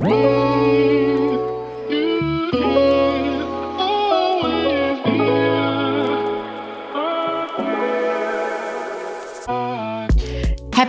Whoa!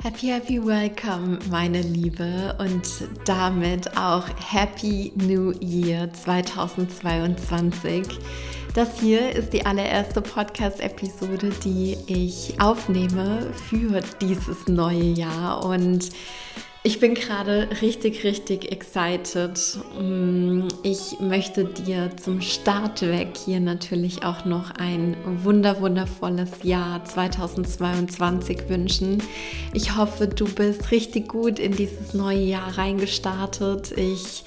Happy, happy welcome, meine Liebe, und damit auch Happy New Year 2022. Das hier ist die allererste Podcast-Episode, die ich aufnehme für dieses neue Jahr und ich bin gerade richtig, richtig excited. Mm, ich möchte dir zum Start weg hier natürlich auch noch ein wunder, wundervolles Jahr 2022 wünschen. Ich hoffe, du bist richtig gut in dieses neue Jahr reingestartet. Ich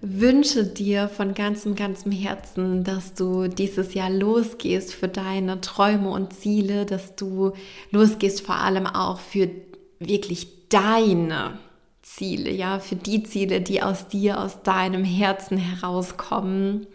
wünsche dir von ganzem, ganzem Herzen, dass du dieses Jahr losgehst für deine Träume und Ziele, dass du losgehst vor allem auch für wirklich deine Ziele, ja, für die Ziele, die aus dir, aus deinem Herzen herauskommen.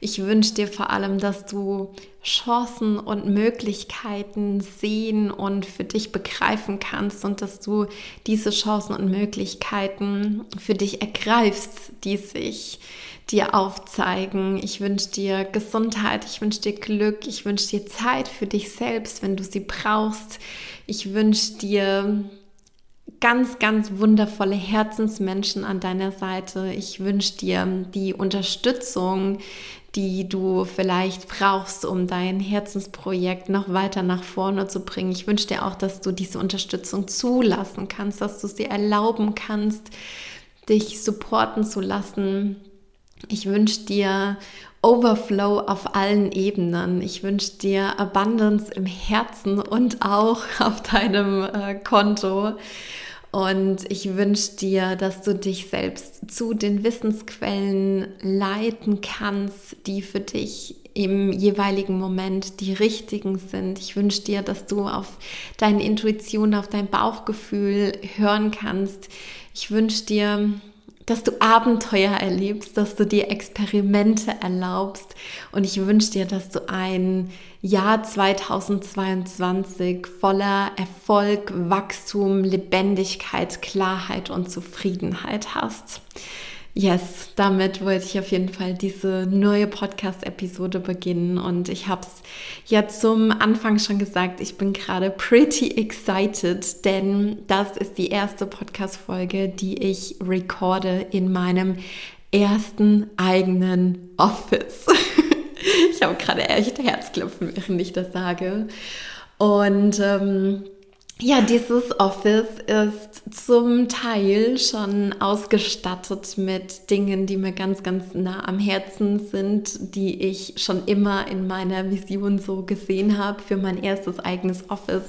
Ich wünsche dir vor allem, dass du Chancen und Möglichkeiten sehen und für dich begreifen kannst und dass du diese Chancen und Möglichkeiten für dich ergreifst, die sich dir aufzeigen. Ich wünsche dir Gesundheit, ich wünsche dir Glück, ich wünsche dir Zeit für dich selbst, wenn du sie brauchst. Ich wünsche dir ganz, ganz wundervolle Herzensmenschen an deiner Seite. Ich wünsche dir die Unterstützung, die du vielleicht brauchst, um dein Herzensprojekt noch weiter nach vorne zu bringen. Ich wünsche dir auch, dass du diese Unterstützung zulassen kannst, dass du sie erlauben kannst, dich supporten zu lassen. Ich wünsche dir Overflow auf allen Ebenen. Ich wünsche dir Abundance im Herzen und auch auf deinem äh, Konto. Und ich wünsche dir, dass du dich selbst zu den Wissensquellen leiten kannst, die für dich im jeweiligen Moment die richtigen sind. Ich wünsche dir, dass du auf deine Intuition, auf dein Bauchgefühl hören kannst. Ich wünsche dir, dass du Abenteuer erlebst, dass du dir Experimente erlaubst. Und ich wünsche dir, dass du ein Jahr 2022 voller Erfolg, Wachstum, Lebendigkeit, Klarheit und Zufriedenheit hast. Yes, damit wollte ich auf jeden Fall diese neue Podcast-Episode beginnen und ich habe es ja zum Anfang schon gesagt, ich bin gerade pretty excited, denn das ist die erste Podcast-Folge, die ich recorde in meinem ersten eigenen Office. ich habe gerade echt Herzklopfen, während ich das sage. Und ähm, ja, dieses Office ist zum Teil schon ausgestattet mit Dingen, die mir ganz, ganz nah am Herzen sind, die ich schon immer in meiner Vision so gesehen habe für mein erstes eigenes Office.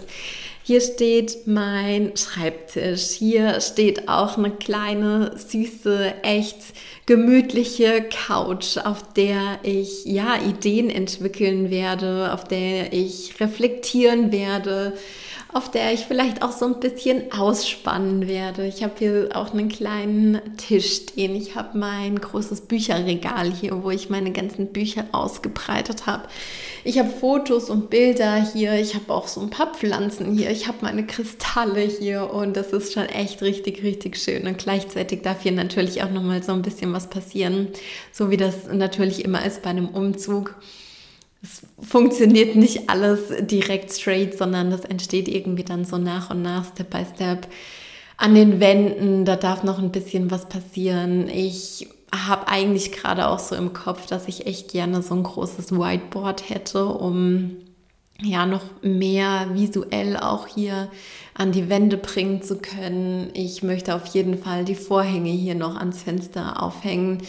Hier steht mein Schreibtisch. Hier steht auch eine kleine, süße, echt gemütliche Couch, auf der ich ja Ideen entwickeln werde, auf der ich reflektieren werde auf der ich vielleicht auch so ein bisschen ausspannen werde. Ich habe hier auch einen kleinen Tisch stehen. Ich habe mein großes Bücherregal hier, wo ich meine ganzen Bücher ausgebreitet habe. Ich habe Fotos und Bilder hier. Ich habe auch so ein paar Pflanzen hier. Ich habe meine Kristalle hier und das ist schon echt richtig, richtig schön. Und gleichzeitig darf hier natürlich auch noch mal so ein bisschen was passieren, so wie das natürlich immer ist bei einem Umzug es funktioniert nicht alles direkt straight, sondern das entsteht irgendwie dann so nach und nach, Step by Step. An den Wänden, da darf noch ein bisschen was passieren. Ich habe eigentlich gerade auch so im Kopf, dass ich echt gerne so ein großes Whiteboard hätte, um ja noch mehr visuell auch hier an die Wände bringen zu können. Ich möchte auf jeden Fall die Vorhänge hier noch ans Fenster aufhängen.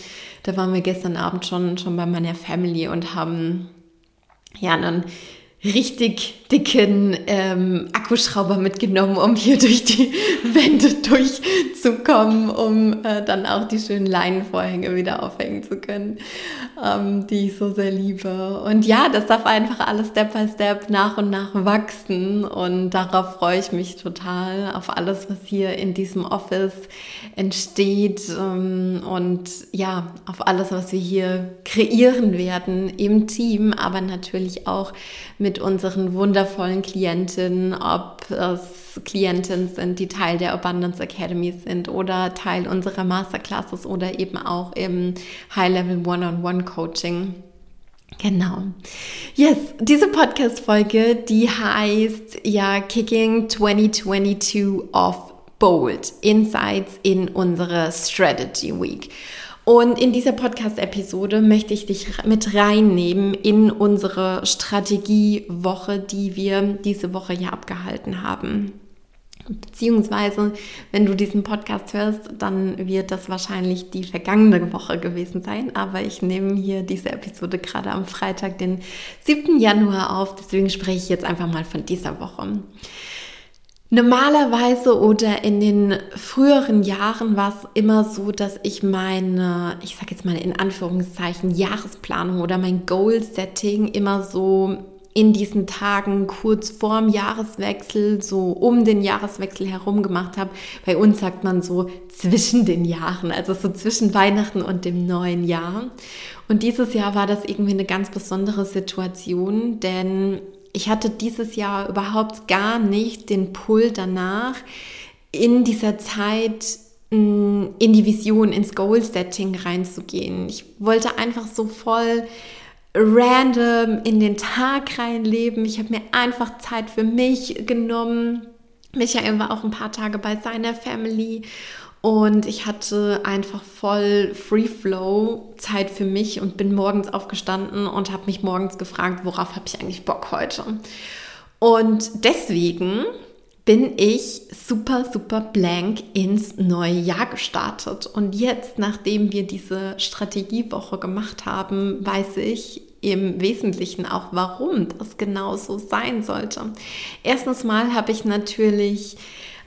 Da waren wir gestern Abend schon, schon bei meiner Family und haben ja, einen richtig dicken ähm, Akkuschrauber mitgenommen, um hier durch die Wände durchzukommen, um äh, dann auch die schönen Leinenvorhänge wieder aufhängen zu können, ähm, die ich so sehr liebe. Und ja, das darf einfach alles Step by Step nach und nach wachsen und darauf freue ich mich total, auf alles, was hier in diesem Office entsteht ähm, und ja, auf alles, was wir hier kreieren werden im Team, aber natürlich auch mit unseren wundervollen Klientinnen, ob es Klientinnen sind, die Teil der Abundance Academy sind oder Teil unserer Masterclasses oder eben auch im High-Level One-on-One-Coaching. Genau. Yes, diese Podcast-Folge, die heißt ja Kicking 2022 off bold. Insights in unsere Strategy Week. Und in dieser Podcast-Episode möchte ich dich mit reinnehmen in unsere Strategiewoche, die wir diese Woche ja abgehalten haben. Beziehungsweise, wenn du diesen Podcast hörst, dann wird das wahrscheinlich die vergangene Woche gewesen sein. Aber ich nehme hier diese Episode gerade am Freitag, den 7. Januar auf. Deswegen spreche ich jetzt einfach mal von dieser Woche. Normalerweise oder in den früheren Jahren war es immer so, dass ich meine, ich sage jetzt mal in Anführungszeichen, Jahresplanung oder mein Goal-Setting immer so in diesen Tagen kurz vorm Jahreswechsel, so um den Jahreswechsel herum gemacht habe. Bei uns sagt man so zwischen den Jahren, also so zwischen Weihnachten und dem neuen Jahr. Und dieses Jahr war das irgendwie eine ganz besondere Situation, denn ich hatte dieses Jahr überhaupt gar nicht den Pull danach, in dieser Zeit mm, in die Vision, ins Goal-Setting reinzugehen. Ich wollte einfach so voll random in den Tag reinleben. Ich habe mir einfach Zeit für mich genommen. Michael war auch ein paar Tage bei seiner Family und ich hatte einfach voll Free Flow Zeit für mich und bin morgens aufgestanden und habe mich morgens gefragt, worauf habe ich eigentlich Bock heute? Und deswegen bin ich super, super blank ins neue Jahr gestartet. Und jetzt, nachdem wir diese Strategiewoche gemacht haben, weiß ich im Wesentlichen auch, warum das genau so sein sollte. Erstens mal habe ich natürlich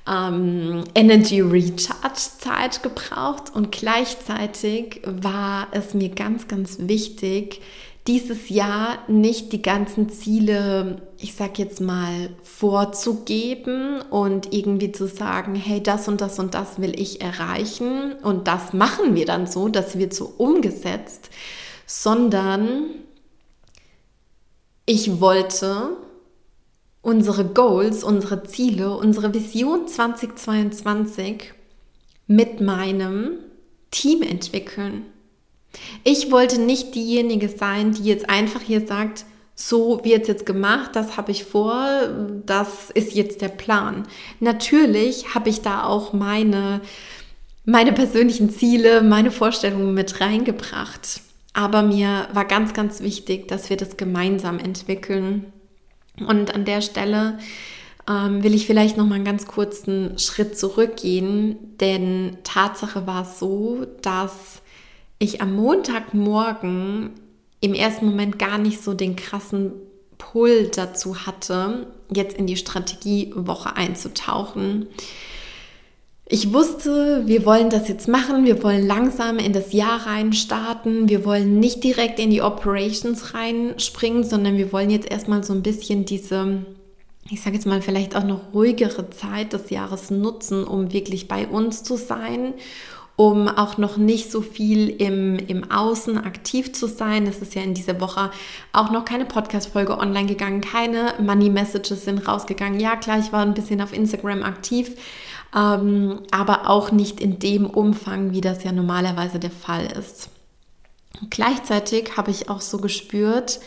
ähm, Energy Recharge Zeit gebraucht und gleichzeitig war es mir ganz, ganz wichtig, dieses Jahr nicht die ganzen Ziele, ich sag jetzt mal, vorzugeben und irgendwie zu sagen, hey, das und das und das will ich erreichen und das machen wir dann so, das wird so umgesetzt, sondern ich wollte unsere Goals, unsere Ziele, unsere Vision 2022 mit meinem Team entwickeln. Ich wollte nicht diejenige sein, die jetzt einfach hier sagt, so wird es jetzt gemacht, das habe ich vor, das ist jetzt der Plan. Natürlich habe ich da auch meine, meine persönlichen Ziele, meine Vorstellungen mit reingebracht. Aber mir war ganz, ganz wichtig, dass wir das gemeinsam entwickeln und an der Stelle ähm, will ich vielleicht noch mal einen ganz kurzen Schritt zurückgehen, denn Tatsache war so, dass ich am Montagmorgen im ersten Moment gar nicht so den krassen Pull dazu hatte, jetzt in die Strategiewoche einzutauchen. Ich wusste, wir wollen das jetzt machen, wir wollen langsam in das Jahr rein starten, wir wollen nicht direkt in die Operations reinspringen, sondern wir wollen jetzt erstmal so ein bisschen diese, ich sage jetzt mal vielleicht auch noch ruhigere Zeit des Jahres nutzen, um wirklich bei uns zu sein um auch noch nicht so viel im, im Außen aktiv zu sein. Es ist ja in dieser Woche auch noch keine Podcast-Folge online gegangen, keine Money-Messages sind rausgegangen. Ja, klar, ich war ein bisschen auf Instagram aktiv, ähm, aber auch nicht in dem Umfang, wie das ja normalerweise der Fall ist. gleichzeitig habe ich auch so gespürt,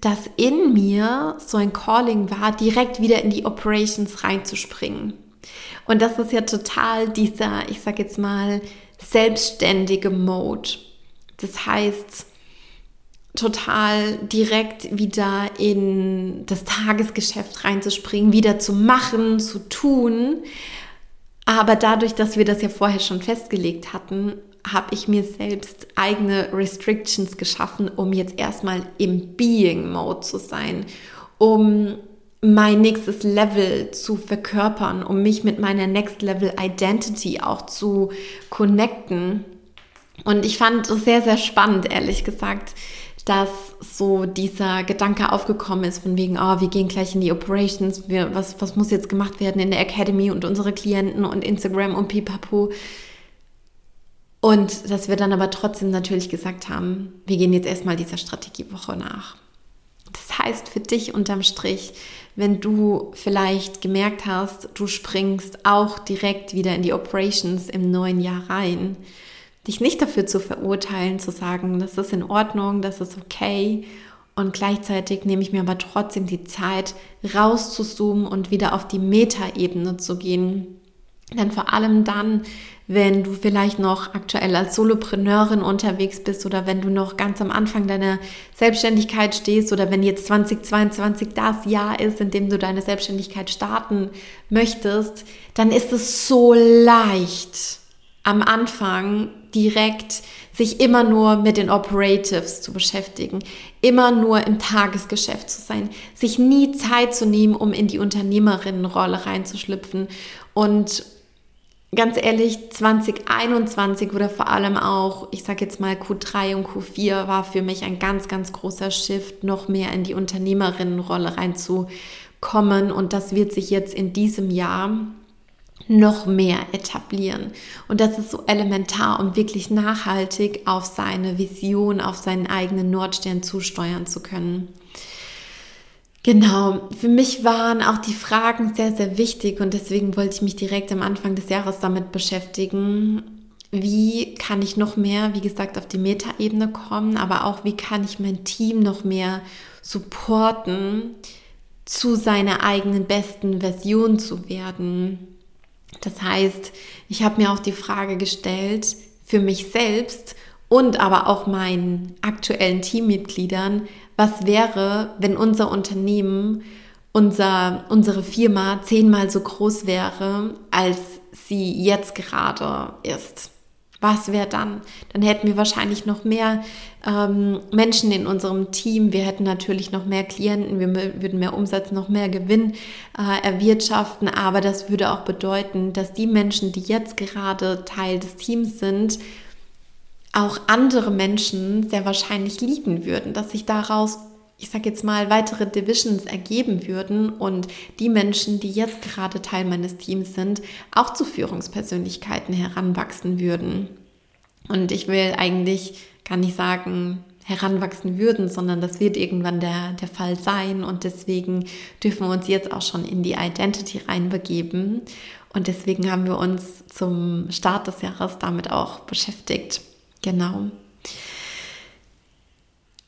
dass in mir so ein Calling war, direkt wieder in die Operations reinzuspringen. Und das ist ja total dieser, ich sage jetzt mal, selbstständige Mode. Das heißt, total direkt wieder in das Tagesgeschäft reinzuspringen, wieder zu machen, zu tun. Aber dadurch, dass wir das ja vorher schon festgelegt hatten, habe ich mir selbst eigene Restrictions geschaffen, um jetzt erstmal im Being-Mode zu sein, um mein nächstes Level zu verkörpern, um mich mit meiner Next Level Identity auch zu connecten. Und ich fand es sehr, sehr spannend, ehrlich gesagt, dass so dieser Gedanke aufgekommen ist von wegen, oh, wir gehen gleich in die Operations, wir, was, was muss jetzt gemacht werden in der Academy und unsere Klienten und Instagram und pipapo. Und dass wir dann aber trotzdem natürlich gesagt haben, wir gehen jetzt erstmal dieser Strategiewoche nach. Das heißt für dich unterm Strich, wenn du vielleicht gemerkt hast, du springst auch direkt wieder in die Operations im neuen Jahr rein, dich nicht dafür zu verurteilen, zu sagen, das ist in Ordnung, das ist okay. Und gleichzeitig nehme ich mir aber trotzdem die Zeit, rauszuzoomen und wieder auf die Metaebene zu gehen. Denn vor allem dann, wenn du vielleicht noch aktuell als Solopreneurin unterwegs bist oder wenn du noch ganz am Anfang deiner Selbstständigkeit stehst oder wenn jetzt 2022 das Jahr ist, in dem du deine Selbstständigkeit starten möchtest, dann ist es so leicht am Anfang direkt sich immer nur mit den Operatives zu beschäftigen, immer nur im Tagesgeschäft zu sein, sich nie Zeit zu nehmen, um in die Unternehmerinnenrolle reinzuschlüpfen und ganz ehrlich, 2021 oder vor allem auch, ich sage jetzt mal Q3 und Q4 war für mich ein ganz, ganz großer Shift, noch mehr in die Unternehmerinnenrolle reinzukommen. Und das wird sich jetzt in diesem Jahr noch mehr etablieren. Und das ist so elementar, um wirklich nachhaltig auf seine Vision, auf seinen eigenen Nordstern zusteuern zu können. Genau, für mich waren auch die Fragen sehr, sehr wichtig und deswegen wollte ich mich direkt am Anfang des Jahres damit beschäftigen. Wie kann ich noch mehr, wie gesagt, auf die Metaebene kommen, aber auch wie kann ich mein Team noch mehr supporten, zu seiner eigenen besten Version zu werden. Das heißt, ich habe mir auch die Frage gestellt, für mich selbst und aber auch meinen aktuellen Teammitgliedern, was wäre, wenn unser Unternehmen, unser, unsere Firma zehnmal so groß wäre, als sie jetzt gerade ist. Was wäre dann? Dann hätten wir wahrscheinlich noch mehr ähm, Menschen in unserem Team. Wir hätten natürlich noch mehr Klienten, wir würden mehr Umsatz, noch mehr Gewinn äh, erwirtschaften. Aber das würde auch bedeuten, dass die Menschen, die jetzt gerade Teil des Teams sind, auch andere Menschen sehr wahrscheinlich lieben würden, dass sich daraus, ich sage jetzt mal, weitere Divisions ergeben würden und die Menschen, die jetzt gerade Teil meines Teams sind, auch zu Führungspersönlichkeiten heranwachsen würden. Und ich will eigentlich gar nicht sagen, heranwachsen würden, sondern das wird irgendwann der, der Fall sein und deswegen dürfen wir uns jetzt auch schon in die Identity reinbegeben und deswegen haben wir uns zum Start des Jahres damit auch beschäftigt. Genau.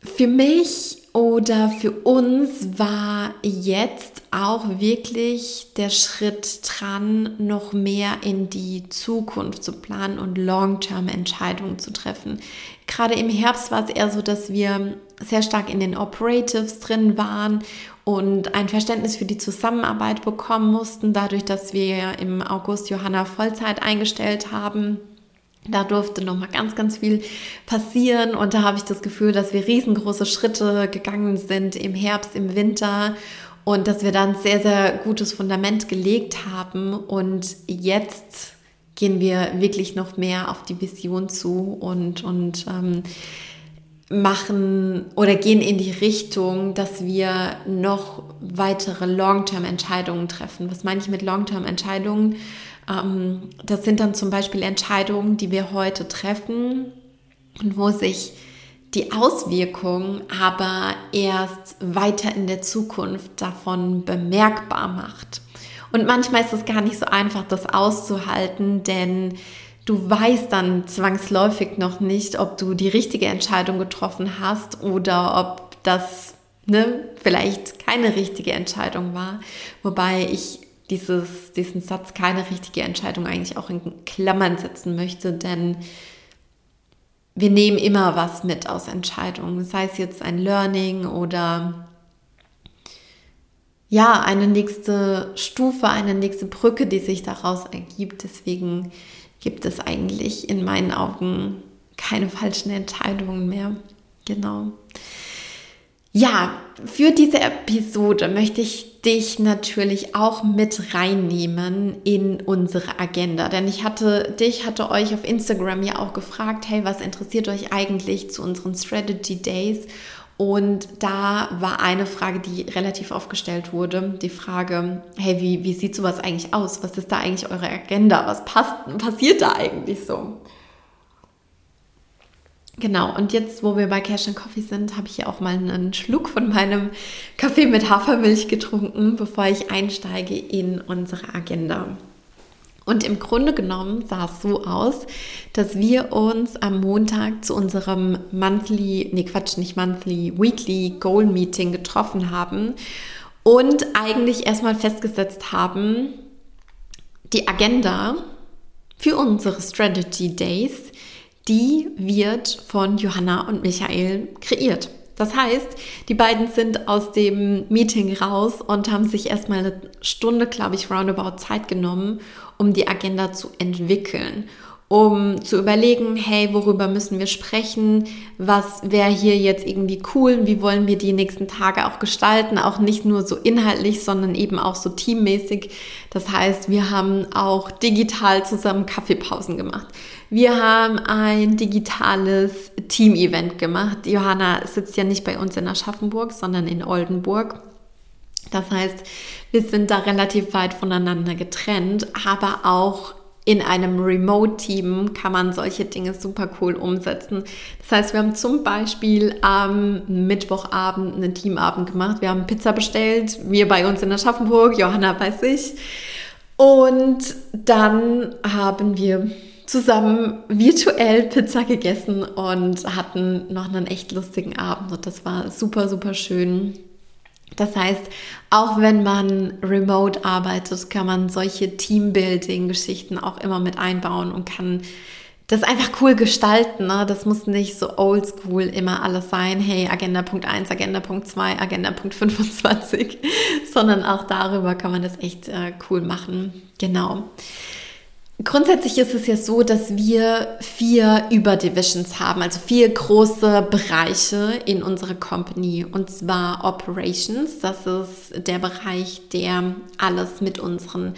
Für mich oder für uns war jetzt auch wirklich der Schritt dran, noch mehr in die Zukunft zu planen und Long-Term-Entscheidungen zu treffen. Gerade im Herbst war es eher so, dass wir sehr stark in den Operatives drin waren und ein Verständnis für die Zusammenarbeit bekommen mussten, dadurch, dass wir im August Johanna Vollzeit eingestellt haben da durfte noch mal ganz, ganz viel passieren und da habe ich das Gefühl, dass wir riesengroße Schritte gegangen sind im Herbst, im Winter und dass wir da ein sehr, sehr gutes Fundament gelegt haben und jetzt gehen wir wirklich noch mehr auf die Vision zu und, und ähm, machen oder gehen in die Richtung, dass wir noch weitere Long-Term-Entscheidungen treffen. Was meine ich mit Long-Term-Entscheidungen? Ähm, das sind dann zum Beispiel Entscheidungen, die wir heute treffen und wo sich die Auswirkung aber erst weiter in der Zukunft davon bemerkbar macht. Und manchmal ist es gar nicht so einfach, das auszuhalten, denn du weißt dann zwangsläufig noch nicht, ob du die richtige Entscheidung getroffen hast oder ob das ne, vielleicht keine richtige Entscheidung war. Wobei ich dieses, diesen Satz keine richtige Entscheidung eigentlich auch in Klammern setzen möchte, denn wir nehmen immer was mit aus Entscheidungen, sei es jetzt ein Learning oder ja, eine nächste Stufe, eine nächste Brücke, die sich daraus ergibt. Deswegen gibt es eigentlich in meinen Augen keine falschen Entscheidungen mehr. Genau. Ja, für diese Episode möchte ich dich natürlich auch mit reinnehmen in unsere Agenda. Denn ich hatte dich, hatte euch auf Instagram ja auch gefragt, hey, was interessiert euch eigentlich zu unseren Strategy Days? Und da war eine Frage, die relativ oft gestellt wurde, die Frage, hey, wie, wie sieht sowas eigentlich aus? Was ist da eigentlich eure Agenda? Was passt, passiert da eigentlich so? Genau, und jetzt, wo wir bei Cash and Coffee sind, habe ich hier auch mal einen Schluck von meinem Kaffee mit Hafermilch getrunken, bevor ich einsteige in unsere Agenda. Und im Grunde genommen sah es so aus, dass wir uns am Montag zu unserem Monthly, nee Quatsch, nicht Monthly, Weekly Goal Meeting getroffen haben und eigentlich erstmal festgesetzt haben, die Agenda für unsere Strategy Days die wird von Johanna und Michael kreiert. Das heißt, die beiden sind aus dem Meeting raus und haben sich erstmal eine Stunde, glaube ich, roundabout Zeit genommen, um die Agenda zu entwickeln um zu überlegen, hey, worüber müssen wir sprechen, was wäre hier jetzt irgendwie cool, wie wollen wir die nächsten Tage auch gestalten, auch nicht nur so inhaltlich, sondern eben auch so teammäßig. Das heißt, wir haben auch digital zusammen Kaffeepausen gemacht. Wir haben ein digitales Team-Event gemacht. Johanna sitzt ja nicht bei uns in Aschaffenburg, sondern in Oldenburg. Das heißt, wir sind da relativ weit voneinander getrennt, aber auch in einem Remote-Team kann man solche Dinge super cool umsetzen. Das heißt, wir haben zum Beispiel am Mittwochabend einen Teamabend gemacht. Wir haben Pizza bestellt, wir bei uns in Aschaffenburg, Johanna bei sich. Und dann haben wir zusammen virtuell Pizza gegessen und hatten noch einen echt lustigen Abend. Und das war super, super schön. Das heißt, auch wenn man remote arbeitet, kann man solche Teambuilding-Geschichten auch immer mit einbauen und kann das einfach cool gestalten. Ne? Das muss nicht so oldschool immer alles sein. Hey, Agenda Punkt 1, Agenda Punkt 2, Agenda Punkt 25, sondern auch darüber kann man das echt äh, cool machen. Genau. Grundsätzlich ist es ja so, dass wir vier Überdivisions haben, also vier große Bereiche in unserer Company. Und zwar Operations, das ist der Bereich, der alles mit unseren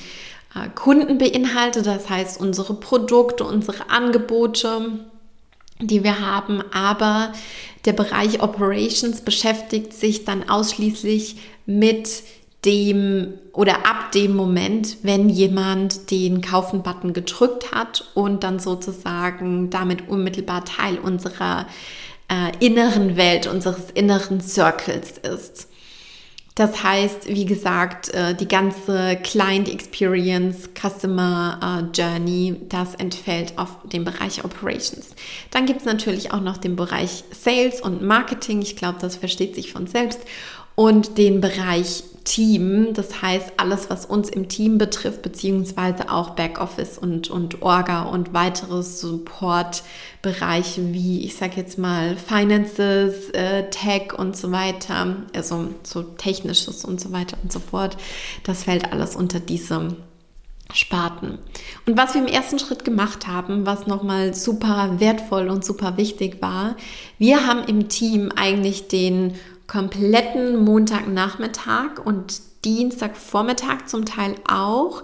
äh, Kunden beinhaltet, das heißt unsere Produkte, unsere Angebote, die wir haben. Aber der Bereich Operations beschäftigt sich dann ausschließlich mit dem oder ab dem Moment, wenn jemand den Kaufen-Button gedrückt hat und dann sozusagen damit unmittelbar Teil unserer äh, inneren Welt, unseres inneren Circles ist. Das heißt, wie gesagt, äh, die ganze Client Experience, Customer äh, Journey, das entfällt auf den Bereich Operations. Dann gibt es natürlich auch noch den Bereich Sales und Marketing. Ich glaube, das versteht sich von selbst. Und den Bereich Team, das heißt alles, was uns im Team betrifft, beziehungsweise auch Backoffice und, und Orga und weitere Supportbereiche wie, ich sage jetzt mal, Finances, äh, Tech und so weiter, also so Technisches und so weiter und so fort. Das fällt alles unter diese Sparten. Und was wir im ersten Schritt gemacht haben, was nochmal super wertvoll und super wichtig war, wir haben im Team eigentlich den kompletten Montagnachmittag und Dienstagvormittag zum Teil auch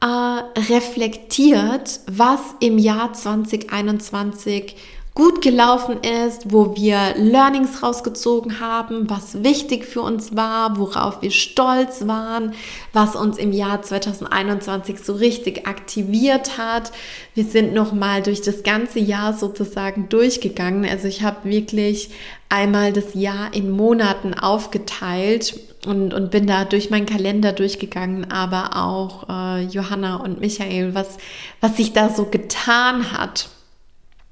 äh, reflektiert, was im Jahr 2021 gut gelaufen ist, wo wir Learnings rausgezogen haben, was wichtig für uns war, worauf wir stolz waren, was uns im Jahr 2021 so richtig aktiviert hat. Wir sind noch mal durch das ganze Jahr sozusagen durchgegangen. Also ich habe wirklich einmal das Jahr in Monaten aufgeteilt und, und bin da durch meinen Kalender durchgegangen, aber auch äh, Johanna und Michael, was, was sich da so getan hat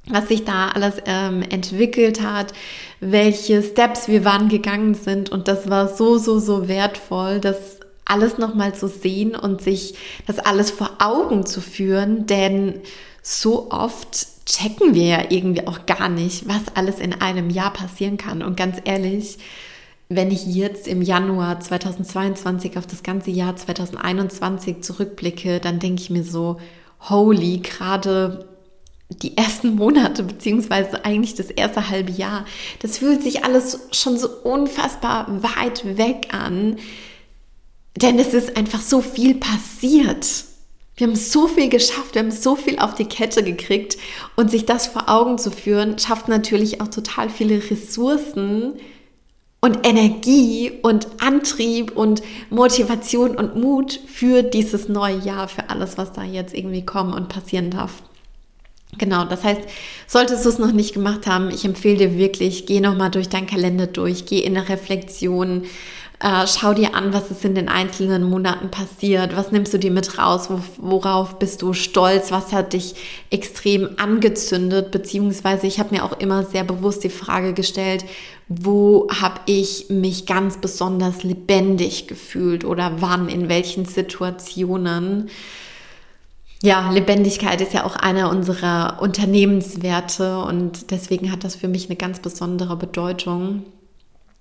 was sich da alles ähm, entwickelt hat, welche Steps wir wann gegangen sind. Und das war so, so, so wertvoll, das alles nochmal zu sehen und sich das alles vor Augen zu führen, denn so oft checken wir ja irgendwie auch gar nicht, was alles in einem Jahr passieren kann. Und ganz ehrlich, wenn ich jetzt im Januar 2022 auf das ganze Jahr 2021 zurückblicke, dann denke ich mir so, holy, gerade die ersten Monate, beziehungsweise eigentlich das erste halbe Jahr, das fühlt sich alles schon so unfassbar weit weg an, denn es ist einfach so viel passiert. Wir haben so viel geschafft, wir haben so viel auf die Kette gekriegt und sich das vor Augen zu führen, schafft natürlich auch total viele Ressourcen und Energie und Antrieb und Motivation und Mut für dieses neue Jahr, für alles, was da jetzt irgendwie kommen und passieren darf. Genau, das heißt, solltest du es noch nicht gemacht haben, ich empfehle dir wirklich, geh nochmal durch deinen Kalender durch, geh in eine Reflexion, äh, schau dir an, was ist in den einzelnen Monaten passiert, was nimmst du dir mit raus, worauf bist du stolz, was hat dich extrem angezündet, beziehungsweise ich habe mir auch immer sehr bewusst die Frage gestellt, wo habe ich mich ganz besonders lebendig gefühlt oder wann, in welchen Situationen. Ja, Lebendigkeit ist ja auch einer unserer Unternehmenswerte und deswegen hat das für mich eine ganz besondere Bedeutung.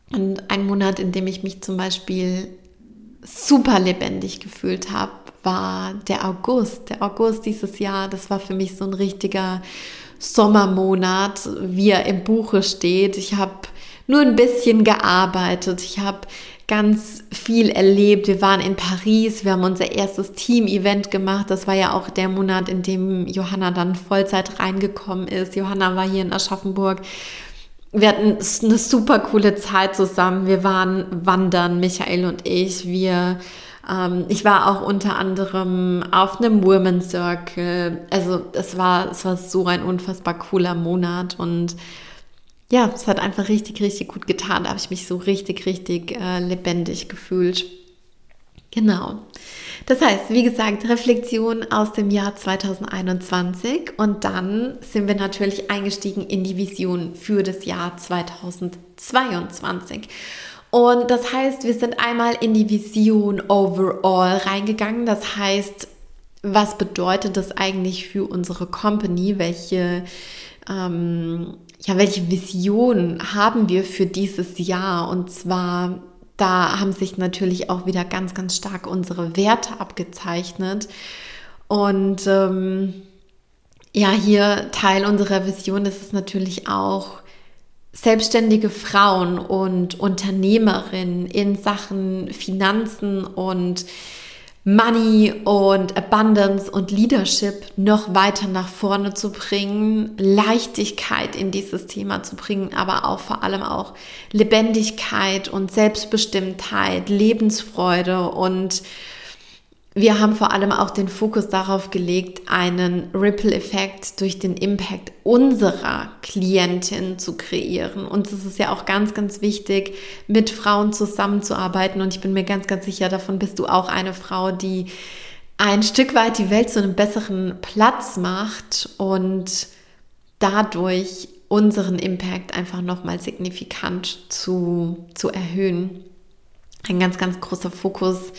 Und ein Monat, in dem ich mich zum Beispiel super lebendig gefühlt habe, war der August. Der August dieses Jahr, das war für mich so ein richtiger Sommermonat, wie er im Buche steht. Ich habe nur ein bisschen gearbeitet. Ich habe ganz viel erlebt. Wir waren in Paris, wir haben unser erstes Team-Event gemacht. Das war ja auch der Monat, in dem Johanna dann Vollzeit reingekommen ist. Johanna war hier in Aschaffenburg. Wir hatten eine super coole Zeit zusammen. Wir waren wandern, Michael und ich. Wir, ähm, ich war auch unter anderem auf einem Women Circle. Also es war, es war so ein unfassbar cooler Monat und ja, es hat einfach richtig, richtig gut getan. Da habe ich mich so richtig, richtig äh, lebendig gefühlt. Genau. Das heißt, wie gesagt, Reflexion aus dem Jahr 2021 und dann sind wir natürlich eingestiegen in die Vision für das Jahr 2022. Und das heißt, wir sind einmal in die Vision overall reingegangen. Das heißt, was bedeutet das eigentlich für unsere Company? Welche ähm, ja, welche Vision haben wir für dieses Jahr? Und zwar, da haben sich natürlich auch wieder ganz, ganz stark unsere Werte abgezeichnet. Und ähm, ja, hier Teil unserer Vision ist es natürlich auch, selbstständige Frauen und Unternehmerinnen in Sachen Finanzen und Money und Abundance und Leadership noch weiter nach vorne zu bringen, Leichtigkeit in dieses Thema zu bringen, aber auch vor allem auch Lebendigkeit und Selbstbestimmtheit, Lebensfreude und wir haben vor allem auch den Fokus darauf gelegt, einen Ripple-Effekt durch den Impact unserer Klientin zu kreieren. Und es ist ja auch ganz, ganz wichtig, mit Frauen zusammenzuarbeiten. Und ich bin mir ganz, ganz sicher, davon bist du auch eine Frau, die ein Stück weit die Welt zu einem besseren Platz macht und dadurch unseren Impact einfach nochmal signifikant zu, zu erhöhen. Ein ganz, ganz großer Fokus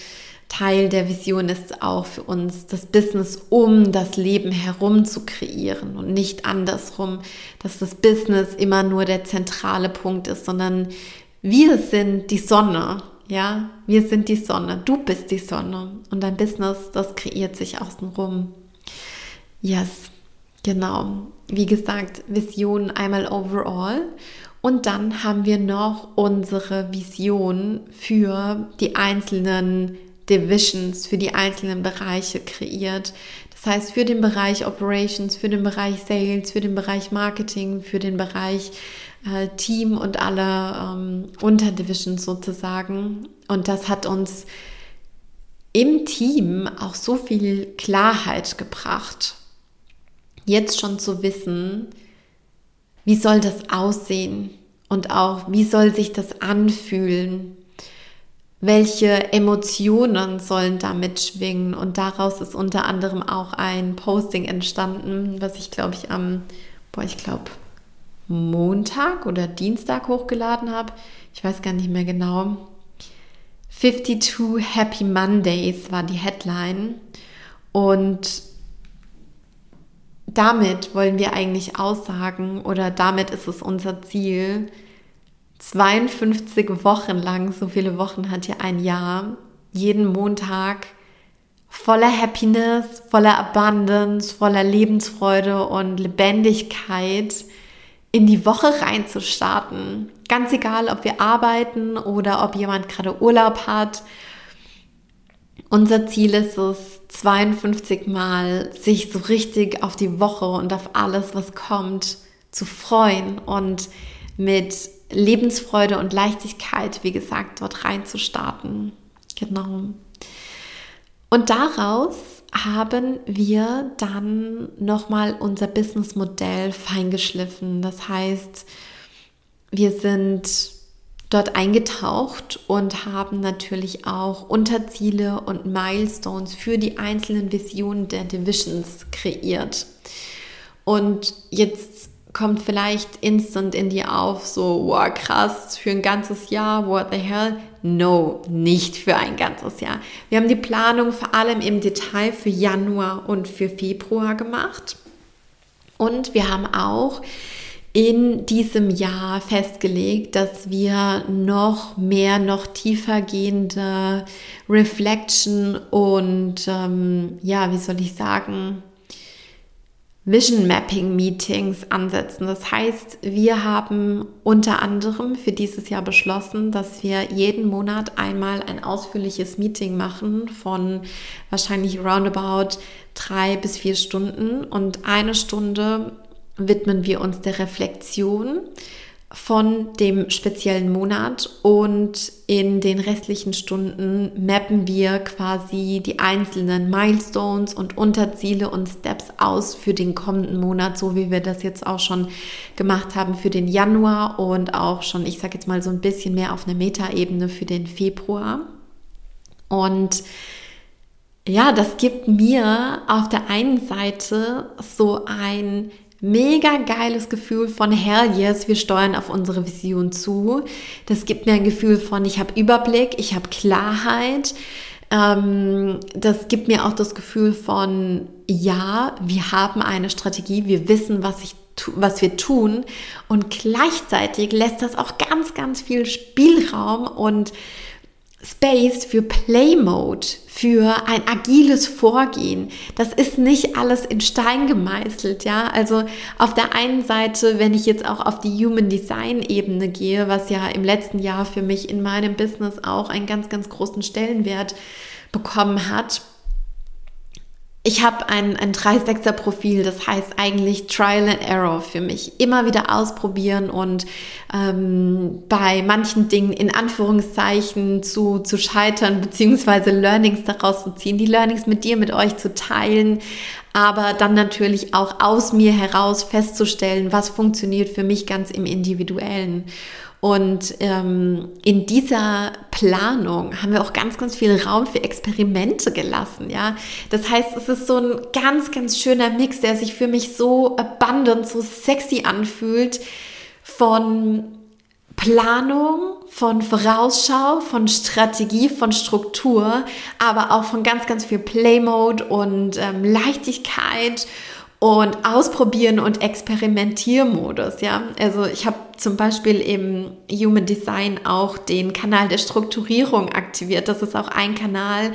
Teil der Vision ist auch für uns, das Business um das Leben herum zu kreieren und nicht andersrum, dass das Business immer nur der zentrale Punkt ist, sondern wir sind die Sonne. Ja, wir sind die Sonne. Du bist die Sonne. Und dein Business, das kreiert sich außenrum. Yes, genau. Wie gesagt, Vision einmal overall. Und dann haben wir noch unsere Vision für die einzelnen Divisions für die einzelnen Bereiche kreiert. Das heißt, für den Bereich Operations, für den Bereich Sales, für den Bereich Marketing, für den Bereich äh, Team und alle ähm, Unterdivisions sozusagen. Und das hat uns im Team auch so viel Klarheit gebracht. Jetzt schon zu wissen, wie soll das aussehen und auch wie soll sich das anfühlen welche Emotionen sollen damit schwingen. Und daraus ist unter anderem auch ein Posting entstanden, was ich glaube ich am, boah, ich glaube, Montag oder Dienstag hochgeladen habe. Ich weiß gar nicht mehr genau. 52 Happy Mondays war die Headline. Und damit wollen wir eigentlich aussagen oder damit ist es unser Ziel, 52 Wochen lang, so viele Wochen hat ja ein Jahr, jeden Montag voller Happiness, voller Abundance, voller Lebensfreude und Lebendigkeit in die Woche reinzustarten. Ganz egal, ob wir arbeiten oder ob jemand gerade Urlaub hat. Unser Ziel ist es, 52 Mal sich so richtig auf die Woche und auf alles, was kommt, zu freuen und mit Lebensfreude und Leichtigkeit, wie gesagt, dort reinzustarten. Genau. Und daraus haben wir dann nochmal unser Businessmodell feingeschliffen. Das heißt, wir sind dort eingetaucht und haben natürlich auch Unterziele und Milestones für die einzelnen Visionen der Divisions kreiert. Und jetzt kommt vielleicht instant in dir auf, so, wow, krass, für ein ganzes Jahr, what the hell? No, nicht für ein ganzes Jahr. Wir haben die Planung vor allem im Detail für Januar und für Februar gemacht. Und wir haben auch in diesem Jahr festgelegt, dass wir noch mehr, noch tiefer gehende Reflection und ähm, ja, wie soll ich sagen, Vision Mapping Meetings ansetzen. Das heißt, wir haben unter anderem für dieses Jahr beschlossen, dass wir jeden Monat einmal ein ausführliches Meeting machen von wahrscheinlich roundabout drei bis vier Stunden und eine Stunde widmen wir uns der Reflexion von dem speziellen Monat und in den restlichen Stunden mappen wir quasi die einzelnen Milestones und Unterziele und Steps aus für den kommenden Monat, so wie wir das jetzt auch schon gemacht haben für den Januar und auch schon, ich sage jetzt mal so ein bisschen mehr auf einer Metaebene für den Februar. Und ja, das gibt mir auf der einen Seite so ein mega geiles Gefühl von Hell yes, wir steuern auf unsere Vision zu. Das gibt mir ein Gefühl von, ich habe Überblick, ich habe Klarheit. Ähm, das gibt mir auch das Gefühl von, ja, wir haben eine Strategie, wir wissen, was ich was wir tun und gleichzeitig lässt das auch ganz, ganz viel Spielraum und Space für Play Mode, für ein agiles Vorgehen. Das ist nicht alles in Stein gemeißelt, ja. Also auf der einen Seite, wenn ich jetzt auch auf die Human Design Ebene gehe, was ja im letzten Jahr für mich in meinem Business auch einen ganz, ganz großen Stellenwert bekommen hat, ich habe ein, ein 3-6er-Profil, das heißt eigentlich Trial and Error für mich. Immer wieder ausprobieren und ähm, bei manchen Dingen in Anführungszeichen zu, zu scheitern, beziehungsweise Learnings daraus zu ziehen, die Learnings mit dir, mit euch zu teilen, aber dann natürlich auch aus mir heraus festzustellen, was funktioniert für mich ganz im Individuellen. Und ähm, in dieser Planung haben wir auch ganz, ganz viel Raum für Experimente gelassen. Ja, das heißt, es ist so ein ganz, ganz schöner Mix, der sich für mich so abundant, so sexy anfühlt von Planung, von Vorausschau, von Strategie, von Struktur, aber auch von ganz, ganz viel Playmode und ähm, Leichtigkeit und Ausprobieren und Experimentiermodus. Ja, also ich habe zum Beispiel im Human Design auch den Kanal der Strukturierung aktiviert. Das ist auch ein Kanal,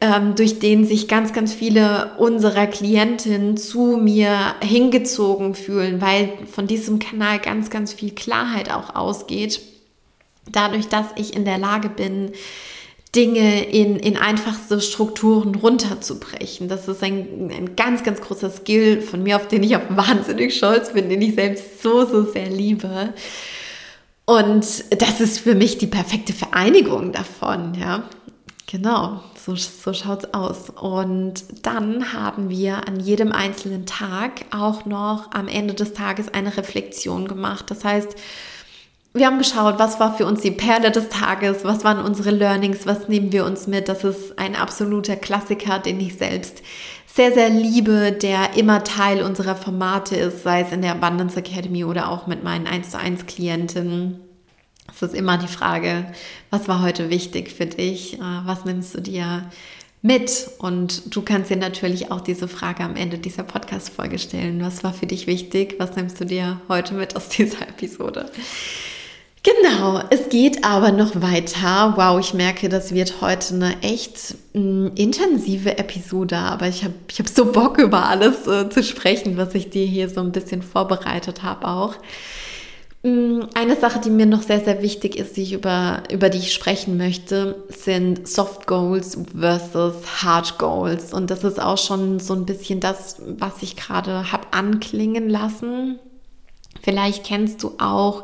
ähm, durch den sich ganz, ganz viele unserer Klientinnen zu mir hingezogen fühlen, weil von diesem Kanal ganz, ganz viel Klarheit auch ausgeht. Dadurch, dass ich in der Lage bin, Dinge in, in einfachste Strukturen runterzubrechen. Das ist ein, ein ganz, ganz großer Skill von mir, auf den ich auch wahnsinnig stolz bin, den ich selbst so, so sehr liebe. Und das ist für mich die perfekte Vereinigung davon, ja. Genau, so, so es aus. Und dann haben wir an jedem einzelnen Tag auch noch am Ende des Tages eine Reflexion gemacht. Das heißt, wir haben geschaut, was war für uns die Perle des Tages, was waren unsere Learnings, was nehmen wir uns mit. Das ist ein absoluter Klassiker, den ich selbst sehr, sehr liebe, der immer Teil unserer Formate ist, sei es in der Abundance Academy oder auch mit meinen 1 zu 1 Klienten. Es ist immer die Frage, was war heute wichtig für dich? Äh, was nimmst du dir mit? Und du kannst dir natürlich auch diese Frage am Ende dieser Podcast-Folge stellen. Was war für dich wichtig? Was nimmst du dir heute mit aus dieser Episode? Genau, es geht aber noch weiter. Wow, ich merke, das wird heute eine echt mh, mm, intensive Episode, aber ich habe ich hab so Bock über alles äh, zu sprechen, was ich dir hier so ein bisschen vorbereitet habe auch. Mm, eine Sache, die mir noch sehr, sehr wichtig ist, die ich über, über die ich sprechen möchte, sind Soft Goals versus Hard Goals. Und das ist auch schon so ein bisschen das, was ich gerade habe anklingen lassen Vielleicht kennst du auch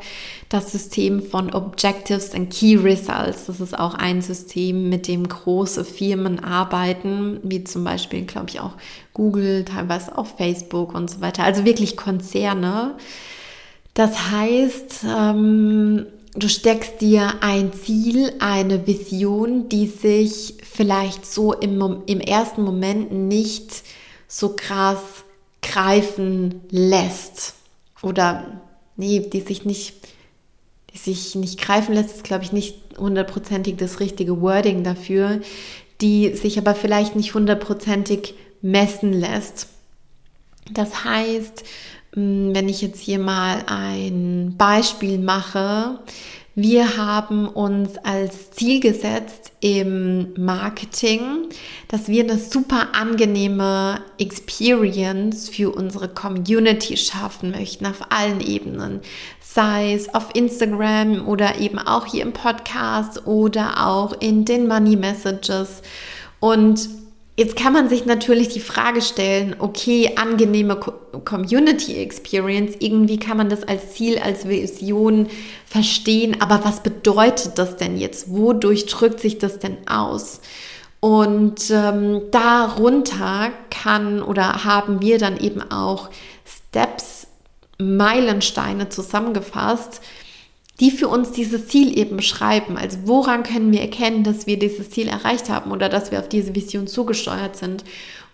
das System von Objectives and Key Results. Das ist auch ein System, mit dem große Firmen arbeiten, wie zum Beispiel, glaube ich, auch Google, teilweise auch Facebook und so weiter. Also wirklich Konzerne. Das heißt, ähm, du steckst dir ein Ziel, eine Vision, die sich vielleicht so im, im ersten Moment nicht so krass greifen lässt oder nee, die sich nicht, die sich nicht greifen lässt, ist glaube ich nicht hundertprozentig das richtige Wording dafür, die sich aber vielleicht nicht hundertprozentig messen lässt. Das heißt, mm, wenn ich jetzt hier mal ein Beispiel mache, wir haben uns als Ziel gesetzt im Marketing, dass wir eine super angenehme Experience für unsere Community schaffen möchten auf allen Ebenen. Sei es auf Instagram oder eben auch hier im Podcast oder auch in den Money Messages. Und Jetzt kann man sich natürlich die Frage stellen, okay, angenehme Community Experience, irgendwie kann man das als Ziel, als Vision verstehen, aber was bedeutet das denn jetzt? Wodurch drückt sich das denn aus? Und ähm, darunter kann oder haben wir dann eben auch Steps, Meilensteine zusammengefasst, die für uns dieses Ziel eben beschreiben. Also woran können wir erkennen, dass wir dieses Ziel erreicht haben oder dass wir auf diese Vision zugesteuert sind.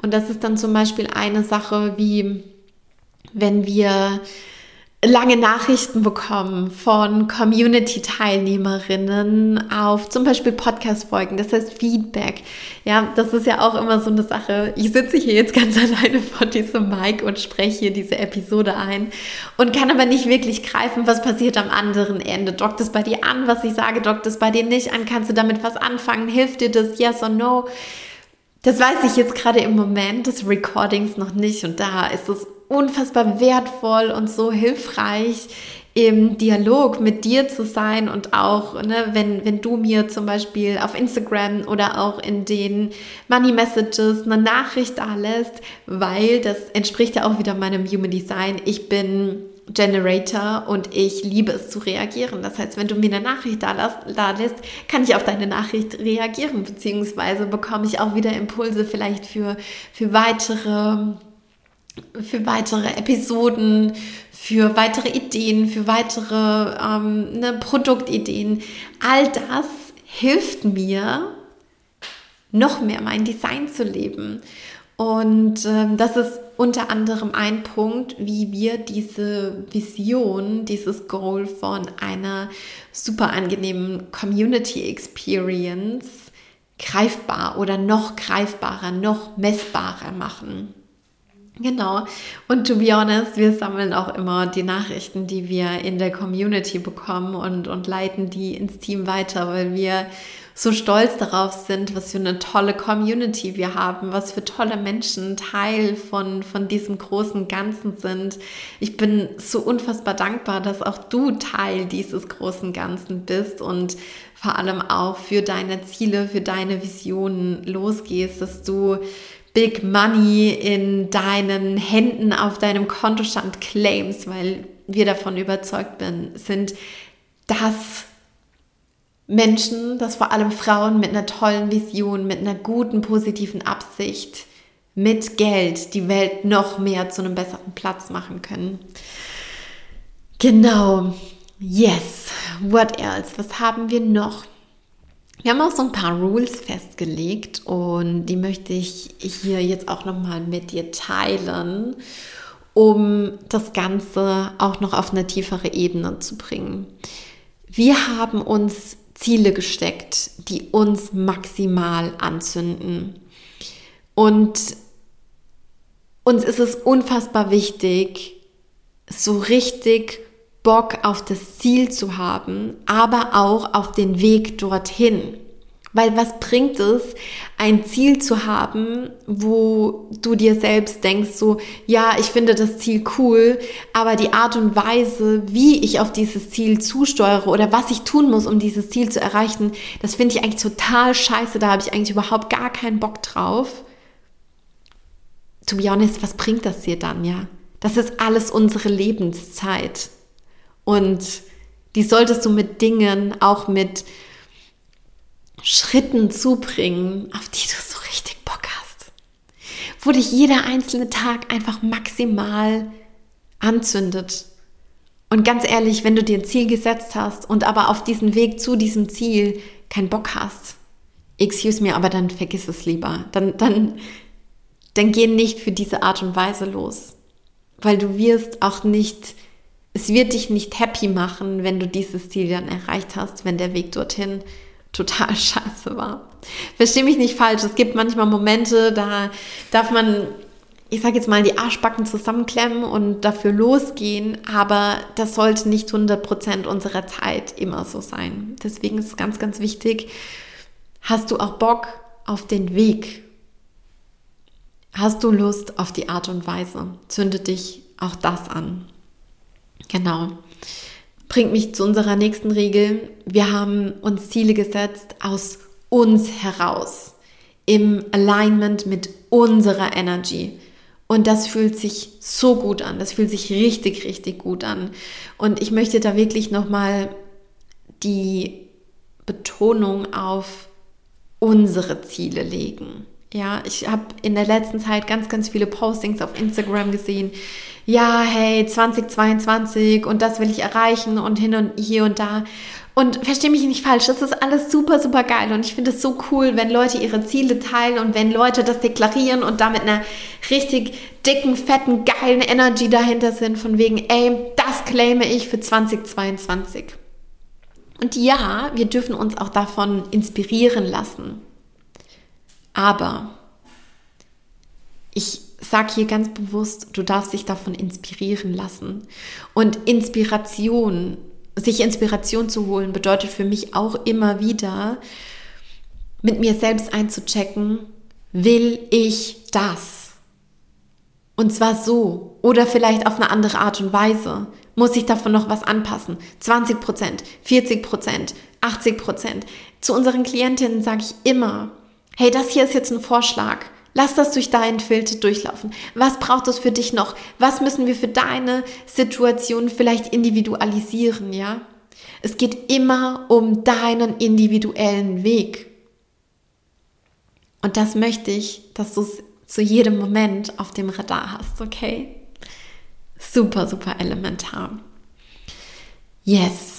Und das ist dann zum Beispiel eine Sache wie, wenn wir lange Nachrichten bekommen von Community-Teilnehmerinnen auf zum Beispiel Podcast-Folgen, das heißt Feedback. Ja, das ist ja auch immer so eine Sache. Ich sitze hier jetzt ganz alleine vor diesem Mic und spreche hier diese Episode ein und kann aber nicht wirklich greifen, was passiert am anderen Ende. Dockt es bei dir an, was ich sage, dockt es bei dir nicht an? Kannst du damit was anfangen? Hilft dir das? Yes or no? Das weiß ich jetzt gerade im Moment des Recordings noch nicht und da ist es unfassbar wertvoll und so hilfreich, im Dialog mit dir zu sein und auch, ne, wenn, wenn du mir zum Beispiel auf Instagram oder auch in den Money Messages eine Nachricht da lässt, weil das entspricht ja auch wieder meinem Human Design. Ich bin Generator und ich liebe es zu reagieren. Das heißt, wenn du mir eine Nachricht da, da lässt, kann ich auf deine Nachricht reagieren, beziehungsweise bekomme ich auch wieder Impulse vielleicht für, für weitere für weitere Episoden, für weitere Ideen, für weitere ähm, ne, Produktideen. All das hilft mir, noch mehr mein Design zu leben. Und ähm, das ist unter anderem ein Punkt, wie wir diese Vision, dieses Goal von einer super angenehmen Community Experience greifbar oder noch greifbarer, noch messbarer machen. Genau. Und to be honest, wir sammeln auch immer die Nachrichten, die wir in der Community bekommen und, und leiten die ins Team weiter, weil wir so stolz darauf sind, was für eine tolle Community wir haben, was für tolle Menschen Teil von, von diesem großen Ganzen sind. Ich bin so unfassbar dankbar, dass auch du Teil dieses großen Ganzen bist und vor allem auch für deine Ziele, für deine Visionen losgehst, dass du Big Money in deinen Händen auf deinem Kontostand claims, weil wir davon überzeugt bin, sind, dass Menschen, dass vor allem Frauen mit einer tollen Vision, mit einer guten, positiven Absicht, mit Geld die Welt noch mehr zu einem besseren Platz machen können. Genau. Yes. What else? Was haben wir noch? Wir haben auch so ein paar Rules festgelegt und die möchte ich hier jetzt auch nochmal mit dir teilen, um das Ganze auch noch auf eine tiefere Ebene zu bringen. Wir haben uns Ziele gesteckt, die uns maximal anzünden. Und uns ist es unfassbar wichtig, so richtig Bock auf das Ziel zu haben, aber auch auf den Weg dorthin. Weil was bringt es, ein Ziel zu haben, wo du dir selbst denkst, so, ja, ich finde das Ziel cool, aber die Art und Weise, wie ich auf dieses Ziel zusteuere oder was ich tun muss, um dieses Ziel zu erreichen, das finde ich eigentlich total scheiße, da habe ich eigentlich überhaupt gar keinen Bock drauf. To be honest, was bringt das dir dann, ja? Das ist alles unsere Lebenszeit. Und die solltest du mit Dingen, auch mit Schritten zubringen, auf die du so richtig Bock hast. Wo dich jeder einzelne Tag einfach maximal anzündet. Und ganz ehrlich, wenn du dir ein Ziel gesetzt hast und aber auf diesen Weg zu diesem Ziel keinen Bock hast, excuse me, aber dann vergiss es lieber. Dann, dann, dann geh nicht für diese Art und Weise los. Weil du wirst auch nicht, es wird dich nicht happy machen, wenn du dieses Ziel dann erreicht hast, wenn der Weg dorthin total scheiße war. Versteh mich nicht falsch, es gibt manchmal Momente, da darf man, ich sage jetzt mal, die Arschbacken zusammenklemmen und dafür losgehen, aber das sollte nicht 100% unserer Zeit immer so sein. Deswegen ist es ganz, ganz wichtig, hast du auch Bock auf den Weg? Hast du Lust auf die Art und Weise? Zünde dich auch das an. Genau bringt mich zu unserer nächsten Regel. Wir haben uns Ziele gesetzt aus uns heraus, im Alignment mit unserer Energy. Und das fühlt sich so gut an. Das fühlt sich richtig, richtig gut an. Und ich möchte da wirklich nochmal die Betonung auf unsere Ziele legen. Ja, ich habe in der letzten Zeit ganz, ganz viele Postings auf Instagram gesehen. Ja, hey, 2022 und das will ich erreichen und hin und hier und da. Und verstehe mich nicht falsch, das ist alles super, super geil. Und ich finde es so cool, wenn Leute ihre Ziele teilen und wenn Leute das deklarieren und damit einer richtig dicken, fetten, geilen Energy dahinter sind, von wegen, ey, das claime ich für 2022. Und ja, wir dürfen uns auch davon inspirieren lassen. Aber ich sage hier ganz bewusst, du darfst dich davon inspirieren lassen. Und Inspiration, sich Inspiration zu holen, bedeutet für mich auch immer wieder, mit mir selbst einzuchecken, will ich das? Und zwar so oder vielleicht auf eine andere Art und Weise. Muss ich davon noch was anpassen? 20 Prozent, 40 Prozent, 80 Prozent. Zu unseren Klientinnen sage ich immer, hey, das hier ist jetzt ein Vorschlag. Lass das durch deinen Filter durchlaufen. Was braucht es für dich noch? Was müssen wir für deine Situation vielleicht individualisieren, ja? Es geht immer um deinen individuellen Weg. Und das möchte ich, dass du es zu jedem Moment auf dem Radar hast, okay? Super, super elementar. Yes.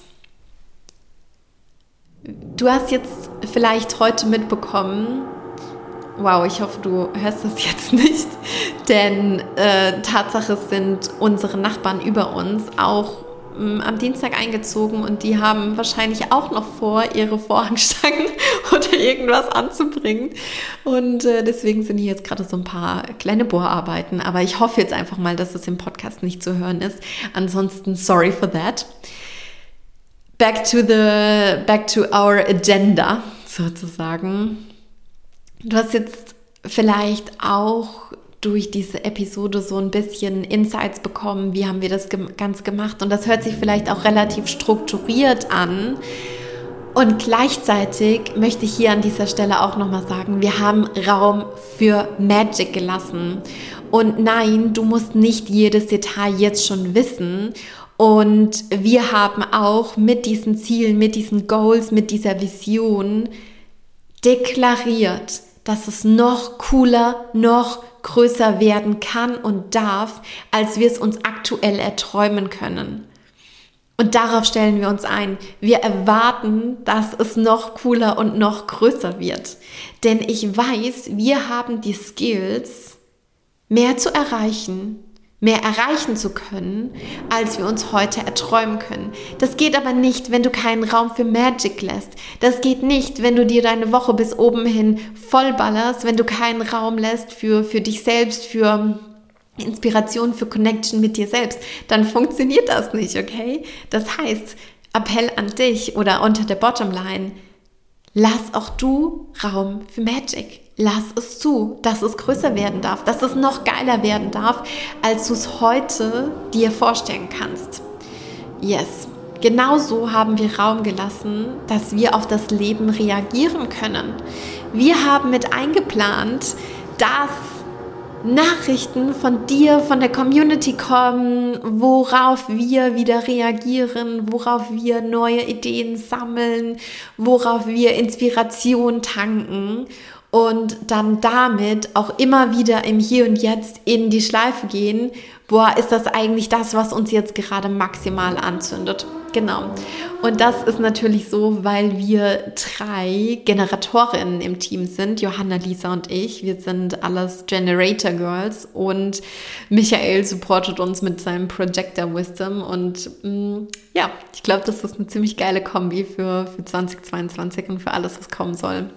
Du hast jetzt vielleicht heute mitbekommen, wow, ich hoffe, du hörst das jetzt nicht, denn äh, Tatsache sind unsere Nachbarn über uns auch mh, mm, am Dienstag eingezogen und die haben wahrscheinlich auch noch vor, ihre Vorhangstangen oder irgendwas anzubringen. Und äh, deswegen sind hier jetzt gerade so ein paar kleine Bohrarbeiten, aber ich hoffe jetzt einfach mal, dass es im Podcast nicht zu hören ist. Ansonsten, sorry for that back to the back to our agenda sozusagen. Du hast jetzt vielleicht auch durch diese Episode so ein bisschen Insights bekommen, wie haben wir das Ganze gemacht und das hört sich vielleicht auch relativ strukturiert an. Und gleichzeitig möchte ich hier an dieser Stelle auch nochmal sagen, wir haben Raum für Magic gelassen. Und nein, du musst nicht jedes Detail jetzt schon wissen. Und wir haben auch mit diesen Zielen, mit diesen Goals, mit dieser Vision deklariert, dass es noch cooler, noch größer werden kann und darf, als wir es uns aktuell erträumen können. Und darauf stellen wir uns ein. Wir erwarten, dass es noch cooler und noch größer wird. Denn ich weiß, wir haben die Skills, mehr zu erreichen, mehr erreichen zu können, als wir uns heute erträumen können. Das geht aber nicht, wenn du keinen Raum für Magic lässt. Das geht nicht, wenn du dir deine Woche bis oben hin vollballerst, wenn du keinen Raum lässt für, für dich selbst, für Inspiration für Connection mit dir selbst, dann funktioniert das nicht, okay? Das heißt, Appell an dich oder unter der Bottomline, lass auch du Raum für Magic. Lass es zu, dass es größer werden darf, dass es noch geiler werden darf, als du es heute dir vorstellen kannst. Yes. Genauso haben wir Raum gelassen, dass wir auf das Leben reagieren können. Wir haben mit eingeplant, dass Nachrichten von dir, von der Community kommen, worauf wir wieder reagieren, worauf wir neue Ideen sammeln, worauf wir Inspiration tanken und dann damit auch immer wieder im Hier und Jetzt in die Schleife gehen, boah, ist das eigentlich das, was uns jetzt gerade maximal anzündet. Genau. Und das ist natürlich so, weil wir drei Generatorinnen im Team sind, Johanna, Lisa und ich. Wir sind alles Generator Girls und Michael supportet uns mit seinem Projector Wisdom. Und mh, mm, ja, ich glaube, das ist eine ziemlich geile Kombi für, für 2022 und für alles, was kommen soll.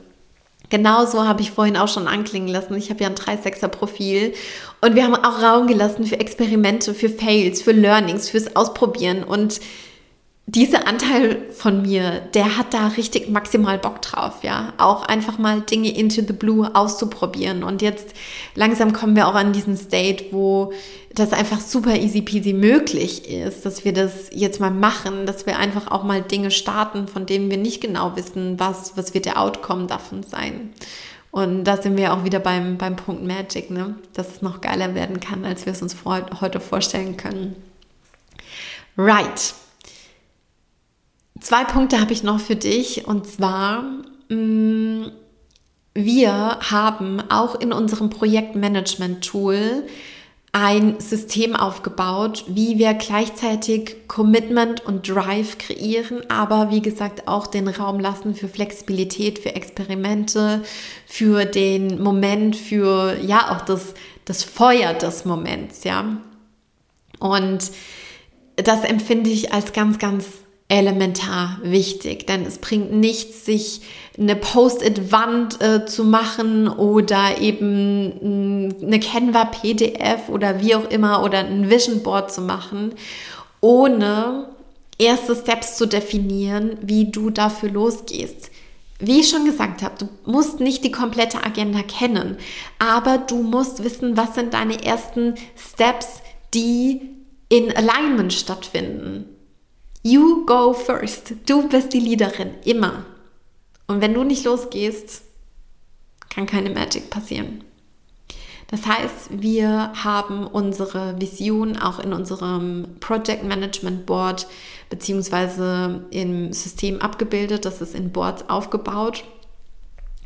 Genauso habe ich vorhin auch schon anklingen lassen. Ich habe ja ein 3-6er Profil und wir haben auch Raum gelassen für Experimente, für Fails, für Learnings, fürs Ausprobieren und dieser Anteil von mir, der hat da richtig maximal Bock drauf, ja. Auch einfach mal Dinge into the blue auszuprobieren. Und jetzt langsam kommen wir auch an diesen State, wo das einfach super easy peasy möglich ist, dass wir das jetzt mal machen, dass wir einfach auch mal Dinge starten, von denen wir nicht genau wissen, was, was wird der Outcome davon sein. Und da sind wir auch wieder beim, beim Punkt Magic, ne? dass es noch geiler werden kann, als wir es uns vor, heute vorstellen können. Right. Zwei Punkte habe ich noch für dich und zwar, mm, wir haben auch in unserem Projektmanagement-Tool ein System aufgebaut, wie wir gleichzeitig Commitment und Drive kreieren, aber wie gesagt auch den Raum lassen für Flexibilität, für Experimente, für den Moment, für ja auch das, das Feuer des Moments, ja. Und das empfinde ich als ganz, ganz elementar wichtig, denn es bringt nichts, sich eine Post-it-Wand äh, zu machen oder eben mm, eine Canva-PDF oder wie auch immer oder ein Vision Board zu machen, ohne erste Steps zu definieren, wie du dafür losgehst. Wie ich schon gesagt habe, du musst nicht die komplette Agenda kennen, aber du musst wissen, was sind deine ersten Steps, die in Alignment stattfinden. You go first. Du bist die Leaderin, immer. Und wenn du nicht losgehst, kann keine Magic passieren. Das heißt, wir haben unsere Vision auch in unserem Project Management Board beziehungsweise im System abgebildet. Das ist in Boards aufgebaut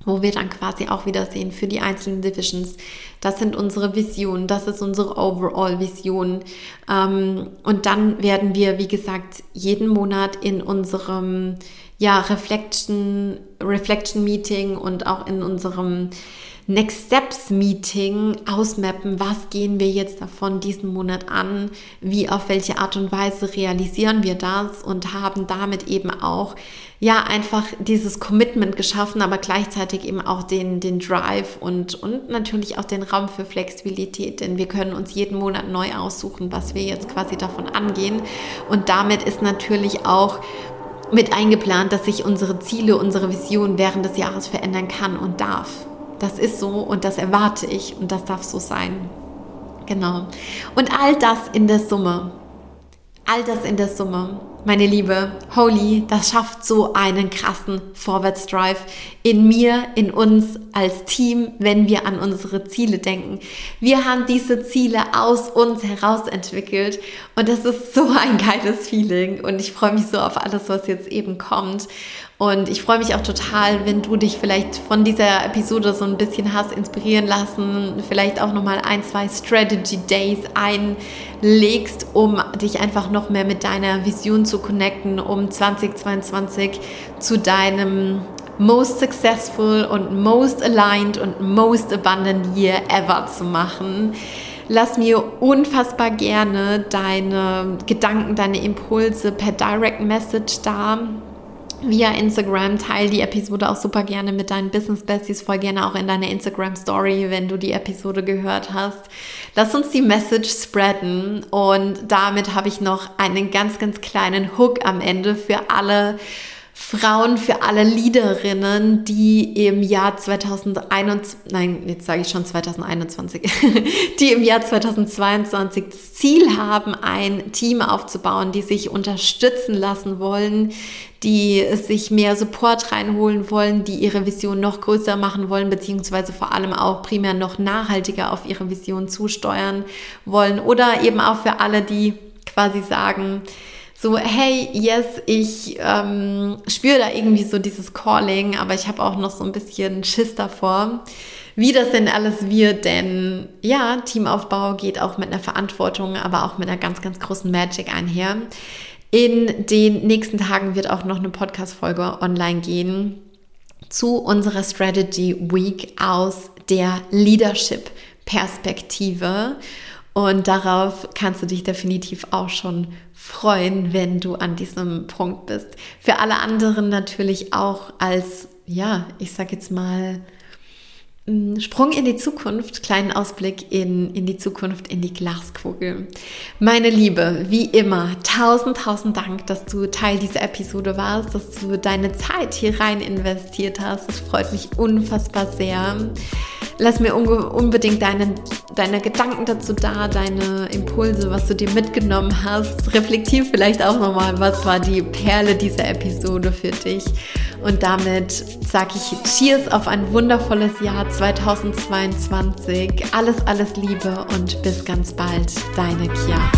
wo wir dann quasi auch wieder sehen für die einzelnen Divisions. Das sind unsere Visionen, das ist unsere Overall-Vision. Ähm, und dann werden wir, wie gesagt, jeden Monat in unserem ja, Reflection, Reflection Meeting und auch in unserem Next Steps Meeting ausmappen, was gehen wir jetzt davon diesen Monat an, wie auf welche Art und Weise realisieren wir das? Und haben damit eben auch ja einfach dieses Commitment geschaffen, aber gleichzeitig eben auch den, den Drive und, und natürlich auch den Raum für Flexibilität, denn wir können uns jeden Monat neu aussuchen, was wir jetzt quasi davon angehen. Und damit ist natürlich auch mit eingeplant, dass sich unsere Ziele, unsere Vision während des Jahres verändern kann und darf. Das ist so und das erwarte ich und das darf so sein. Genau. Und all das in der Summe. All das in der Summe meine Liebe, holy, das schafft so einen krassen Vorwärtsdrive in mir, in uns als Team, wenn wir an unsere Ziele denken. Wir haben diese Ziele aus uns heraus entwickelt und das ist so ein geiles Feeling und ich freue mich so auf alles, was jetzt eben kommt. Und ich freue mich auch total, wenn du dich vielleicht von dieser Episode so ein bisschen hast inspirieren lassen, vielleicht auch nochmal ein, zwei Strategy Days einlegst, um dich einfach noch mehr mit deiner Vision zu connecten, um 2022 zu deinem most successful und most aligned und most abundant year ever zu machen. Lass mir unfassbar gerne deine Gedanken, deine Impulse per Direct Message da via Instagram. Teil die Episode auch super gerne mit deinen Business Besties, voll gerne auch in deiner Instagram Story, wenn du die Episode gehört hast. Lass uns die Message spreaden und damit habe ich noch einen ganz, ganz kleinen Hook am Ende für alle Frauen für alle Leaderinnen, die im Jahr 2021, nein, jetzt sage ich schon 2021, die im Jahr 2022 das Ziel haben, ein Team aufzubauen, die sich unterstützen lassen wollen, die sich mehr Support reinholen wollen, die ihre Vision noch größer machen wollen, beziehungsweise vor allem auch primär noch nachhaltiger auf ihre Vision zusteuern wollen oder eben auch für alle, die quasi sagen, so, hey, yes, ich ähm, spüre da irgendwie so dieses Calling, aber ich habe auch noch so ein bisschen Schiss davor. Wie das denn alles wird, denn ja, Teamaufbau geht auch mit einer Verantwortung, aber auch mit einer ganz, ganz großen Magic einher. In den nächsten Tagen wird auch noch eine Podcast-Folge online gehen zu unserer Strategy Week aus der Leadership-Perspektive. Und darauf kannst du dich definitiv auch schon freuen, wenn du an diesem Punkt bist. Für alle anderen natürlich auch als, ja, ich sag jetzt mal, Sprung in die Zukunft, kleinen Ausblick in, in die Zukunft, in die Glaskugel. Meine Liebe, wie immer, tausend, tausend Dank, dass du Teil dieser Episode warst, dass du deine Zeit hier rein investiert hast. Das freut mich unfassbar sehr. Lass mir unbedingt deine, deine Gedanken dazu da, deine Impulse, was du dir mitgenommen hast. Reflektier vielleicht auch nochmal, was war die Perle dieser Episode für dich. Und damit sage ich Cheers auf ein wundervolles Jahr 2022. Alles, alles Liebe und bis ganz bald, deine Chiara.